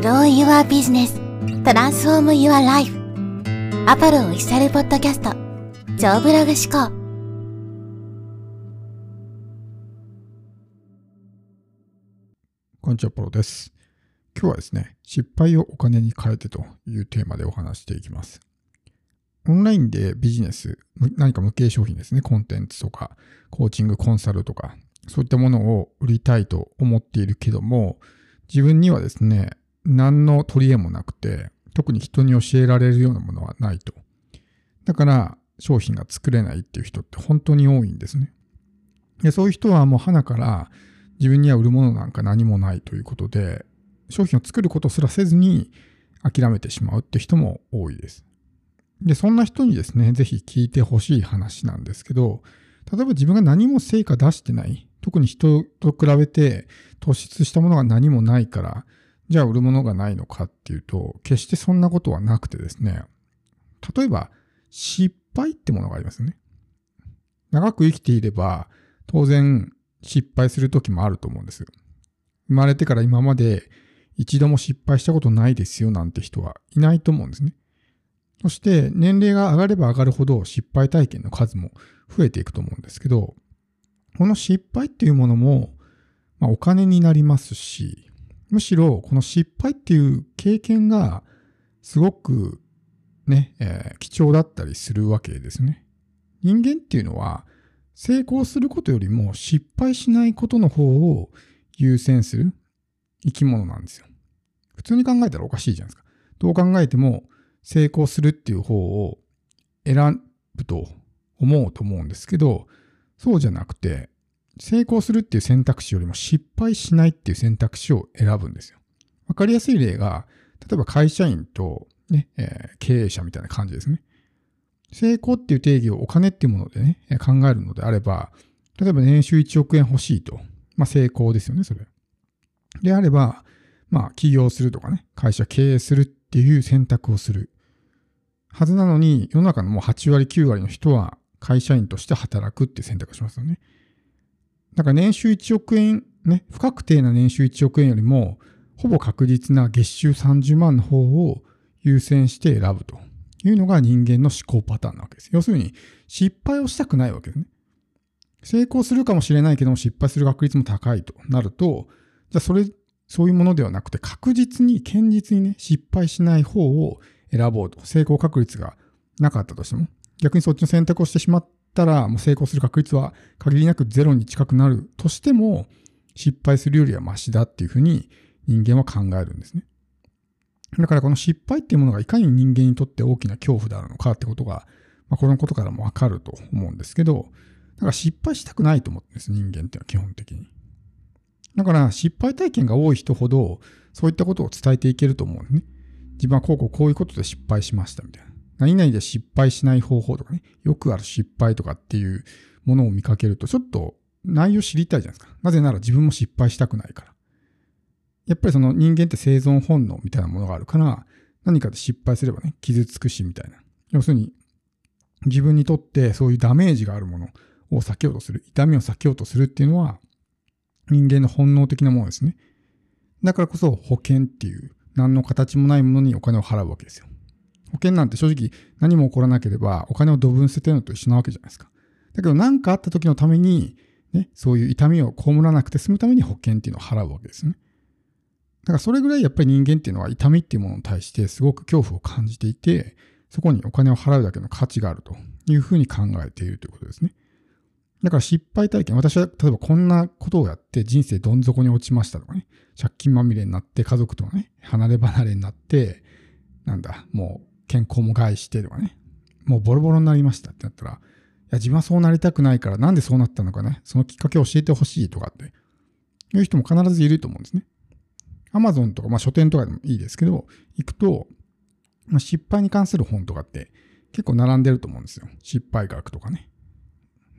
Grow Your Business Transform Your Life アポロオフィシャルポッドキャスト超ブログ思考こんにちは、ポロです。今日はですね、失敗をお金に変えてというテーマでお話していきます。オンラインでビジネス、む何か無形商品ですね、コンテンツとか、コーチング、コンサルとか、そういったものを売りたいと思っているけども、自分にはですね、何の取り柄もなくて、特に人に教えられるようなものはないと。だから、商品が作れないっていう人って本当に多いんですね。でそういう人はもう花から自分には売るものなんか何もないということで、商品を作ることすらせずに諦めてしまうって人も多いです。で、そんな人にですね、ぜひ聞いてほしい話なんですけど、例えば自分が何も成果出してない、特に人と比べて突出したものが何もないから、じゃあ売るものがないのかっていうと、決してそんなことはなくてですね、例えば失敗ってものがありますよね。長く生きていれば、当然失敗する時もあると思うんです。生まれてから今まで一度も失敗したことないですよなんて人はいないと思うんですね。そして年齢が上がれば上がるほど失敗体験の数も増えていくと思うんですけど、この失敗っていうものも、まあ、お金になりますし、むしろこの失敗っていう経験がすごくね、えー貴重だったりするわけですね。人間っていうのは成功することよりも失敗しないことの方を優先する生き物なんですよ。普通に考えたらおかしいじゃないですか。どう考えても成功するっていう方を選ぶと思うと思うんですけど、そうじゃなくて、成功するっていう選択肢よりも失敗しないっていう選択肢を選ぶんですよ。わかりやすい例が、例えば会社員と、ねえー経営者みたいな感じですね。成功っていう定義をお金っていうものでね、考えるのであれば、例えば年収1億円欲しいと。まあ成功ですよね、それ。であれば、まあ起業するとかね、会社経営するっていう選択をする。はずなのに、世の中のもう8割9割の人は会社員として働くっていう選択をしますよね。だから年収1億円、ね、不確定な年収1億円よりも、ほぼ確実な月収30万の方を優先して選ぶというのが人間の思考パターンなわけです。要するに、失敗をしたくないわけですね。成功するかもしれないけども失敗する確率も高いとなると、じゃあそれ、そういうものではなくて確実に、堅実にね、失敗しない方を選ぼうと。成功確率がなかったとしても。逆にそっちの選択をしてしまったら、もう成功する確率は限りなくゼロに近くなるとしても、失敗するよりはマシだっていうふうに人間は考えるんですね。だからこの失敗っていうものがいかに人間にとって大きな恐怖であるのかってことが、まあ、このことからもわかると思うんですけど、だから失敗したくないと思ってるんです、人間っていうのは基本的に。だから失敗体験が多い人ほど、そういったことを伝えていけると思うんですね。自分はこうこうこういうことで失敗しましたみたいな。何々で失敗しない方法とかね、よくある失敗とかっていうものを見かけると、ちょっと内容知りたいじゃないですか。なぜなら自分も失敗したくないから。やっぱりその人間って生存本能みたいなものがあるから、何かで失敗すればね、傷つくしみたいな。要するに、自分にとってそういうダメージがあるものを避けようとする、痛みを避けようとするっていうのは、人間の本能的なものですね。だからこそ保険っていう、何の形もないものにお金を払うわけですよ。保険なんて正直何も起こらなければお金をドブン捨ててるのと一緒なわけじゃないですか。だけど何かあった時のために、ね、そういう痛みを被らなくて済むために保険っていうのを払うわけですね。だからそれぐらいやっぱり人間っていうのは痛みっていうものに対してすごく恐怖を感じていて、そこにお金を払うだけの価値があるというふうに考えているということですね。だから失敗体験、私は例えばこんなことをやって人生どん底に落ちましたとかね、借金まみれになって家族とね、離れ離れになって、なんだ、もう健康も害してとかね、もうボロボロになりましたってなったら、いや自分はそうなりたくないからなんでそうなったのかね、そのきっかけを教えてほしいとかっていう人も必ずいると思うんですね。アマゾンとか、まあ書店とかでもいいですけど、行くと、まあ、失敗に関する本とかって結構並んでると思うんですよ。失敗学とかね。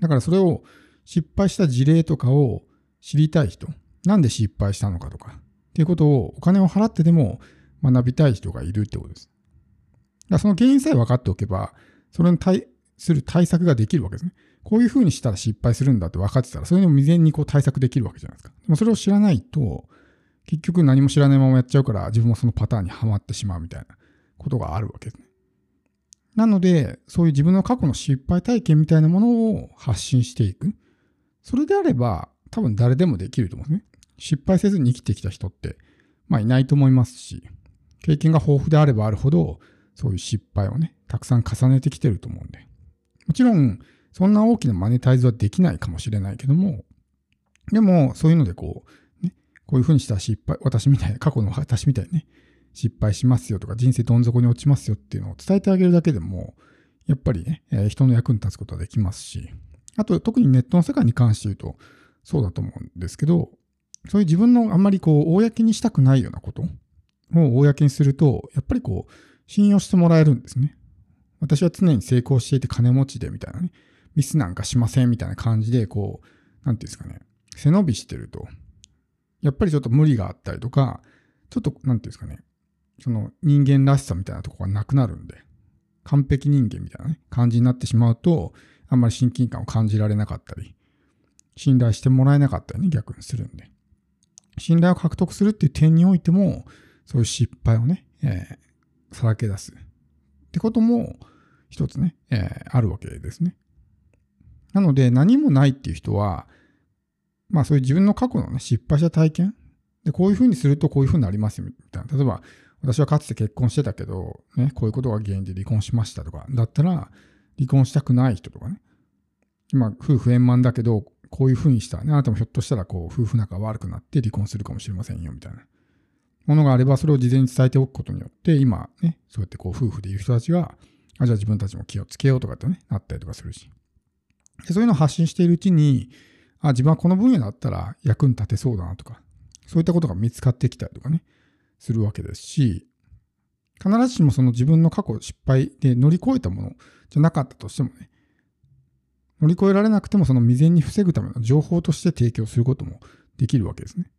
だからそれを失敗した事例とかを知りたい人、なんで失敗したのかとか、っていうことをお金を払ってでも学びたい人がいるってことです。だその原因さえ分かっておけば、それに対する対策ができるわけですね。こういうふうにしたら失敗するんだって分かってたら、それにも未然にこう対策できるわけじゃないですか。でもそれを知らないと、結局何も知らないままやっちゃうから自分もそのパターンにはまってしまうみたいなことがあるわけですね。なので、そういう自分の過去の失敗体験みたいなものを発信していく。それであれば、多分誰でもできると思うんですね。失敗せずに生きてきた人って、まあいないと思いますし、経験が豊富であればあるほど、そういう失敗をね、たくさん重ねてきてると思うんで。もちろん、そんな大きなマネタイズはできないかもしれないけども、でも、そういうのでこう、ね、こういうふうにしたら失敗、私みたいな、過去の私みたいにね、失敗しますよとか、人生どん底に落ちますよっていうのを伝えてあげるだけでも、やっぱりね、え人の役に立つことはできますし、あと特にネットの世界に関して言うと、そうだと思うんですけど、そういう自分のあんまりこう、公にしたくないようなことを公にすると、やっぱりこう、信用してもらえるんですね。私は常に成功していて金持ちでみたいなね、ミスなんかしませんみたいな感じで、こう、なんていうんですかね、背伸びしてると、やっぱりちょっと無理があったりとか、ちょっと、なんていうんですかね、その人間らしさみたいなとこがなくなるんで、完璧人間みたいなね、感じになってしまうと、あんまり親近感を感じられなかったり、信頼してもらえなかったりね、逆にするんで。信頼を獲得するっていう点においても、そういう失敗をね、えー、さらけ出す。ってことも、一つね、えー、あるわけですね。なので、何もないっていう人は、まあそういう自分の過去のね、失敗した体験で、こういうふうにするとこういうふうになります、みたいな。例えば、私はかつて結婚してたけど、ね、こういうことが原因で離婚しましたとか、だったら、離婚したくない人とかね、今、夫婦円満だけど、こういうふうにしたらね、あなたもひょっとしたら、こう、夫婦仲悪くなって離婚するかもしれませんよ、みたいな。ものがあれば、それを事前に伝えておくことによって、今ね、そうやってこう、夫婦でいる人たちが、あ、じゃあ自分たちも気をつけようとかってね、なったりとかするし。でそういうのを発信しているうちに、あ、自分はこの分野だったら役に立てそうだなとか、そういったことが見つかってきたりとかね、するわけですし、必ずしもその自分の過去失敗で乗り越えたものじゃなかったとしてもね、乗り越えられなくてもその未然に防ぐための情報として提供することもできるわけですね。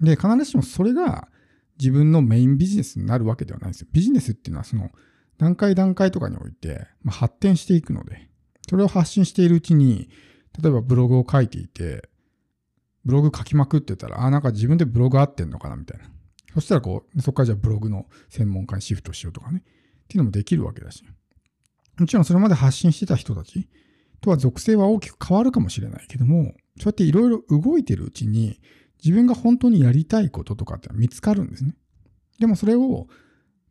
で、必ずしもそれが自分のメインビジネスになるわけではないんですよ。ビジネスっていうのはその段階段階とかにおいて、まあ、発展していくので、それを発信しているうちに、例えばブログを書いていて、ブログ書きまくってたら、あ、なんか自分でブログ合ってんのかなみたいな。そしたらこう、そこからじゃあブログの専門家にシフトしようとかね。っていうのもできるわけだし。もちろんそれまで発信してた人たちとは属性は大きく変わるかもしれないけども、そうやっていろいろ動いてるうちに、自分が本当にやりたいこととかって見つかるんですね。でもそれを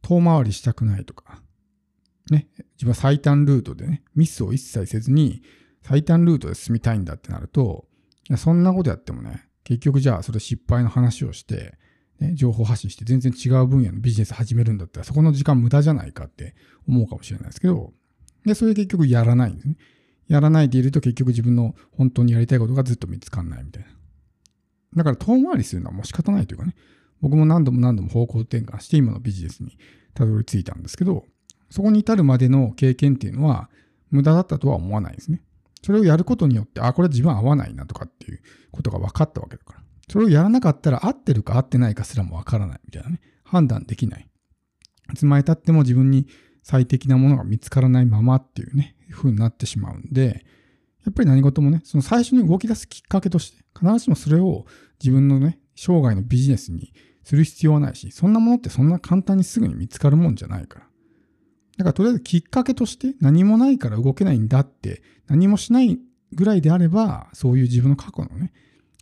遠回りしたくないとか、ね、自分は最短ルートでね、ミスを一切せずに最短ルートで進みたいんだってなると、いやそんなことやってもね、結局じゃあそれ失敗の話をして、ね、情報発信して全然違う分野のビジネス始めるんだったらそこの時間無駄じゃないかって思うかもしれないですけど、で、それ結局やらないんですね。やらないでいると結局自分の本当にやりたいことがずっと見つかんないみたいな。だから遠回りするのはもう仕方ないというかね、僕も何度も何度も方向転換して今のビジネスにたどり着いたんですけど、そこに至るまでの経験っていうのは無駄だったとは思わないですね。それをやることによって、あ、これ自分合わないなとかっていうことが分かったわけだから。それをやらなかったら合ってるか合ってないかすらも分からないみたいなね。判断できない。いつまで経っても自分に最適なものが見つからないままっていうね、風になってしまうんで、やっぱり何事もね、その最初に動き出すきっかけとして、必ずしもそれを自分のね、生涯のビジネスにする必要はないし、そんなものってそんな簡単にすぐに見つかるもんじゃないから。だからとりあえずきっかけとして何もないから動けないんだって何もしないぐらいであればそういう自分の過去のね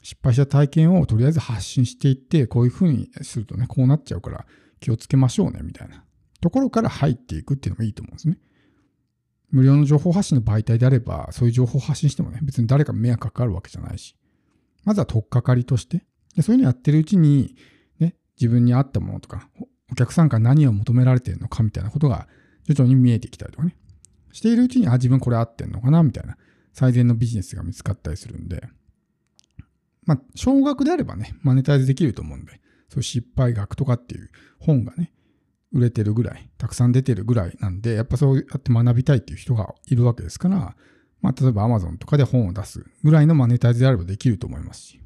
失敗した体験をとりあえず発信していってこういうふうにするとねこうなっちゃうから気をつけましょうねみたいなところから入っていくっていうのがいいと思うんですね。無料の情報発信の媒体であればそういう情報を発信してもね別に誰か迷惑かかるわけじゃないし。まずは取っかかりとして。でそういうのやってるうちにね自分に合ったものとかお客さんから何を求められてるのかみたいなことが徐々に見えてきたりとかね。しているうちに、あ、自分これ合ってんのかなみたいな最善のビジネスが見つかったりするんで、まあ、少額であればね、マネタイズできると思うんで、そういう失敗学とかっていう本がね、売れてるぐらい、たくさん出てるぐらいなんで、やっぱそうやって学びたいっていう人がいるわけですから、まあ、例えば Amazon とかで本を出すぐらいのマネタイズであればできると思いますし、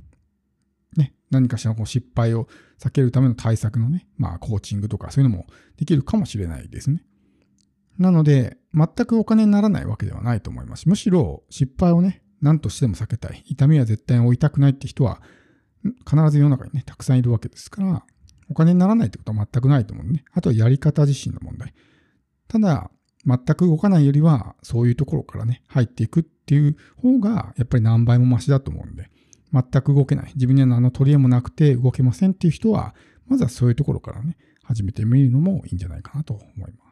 ね、何かしらこう失敗を避けるための対策のね、まあ、コーチングとかそういうのもできるかもしれないですね。なので、全くお金にならないわけではないと思います。むしろ失敗をね、何としても避けたい。痛みは絶対に負いたくないって人は、必ず世の中にね、たくさんいるわけですから、お金にならないってことは全くないと思うね。あとはやり方自身の問題。ただ、全く動かないよりは、そういうところからね、入っていくっていう方が、やっぱり何倍もマシだと思うんで、全く動けない。自分には何の取り柄もなくて動けませんっていう人は、まずはそういうところからね、始めてみるのもいいんじゃないかなと思います。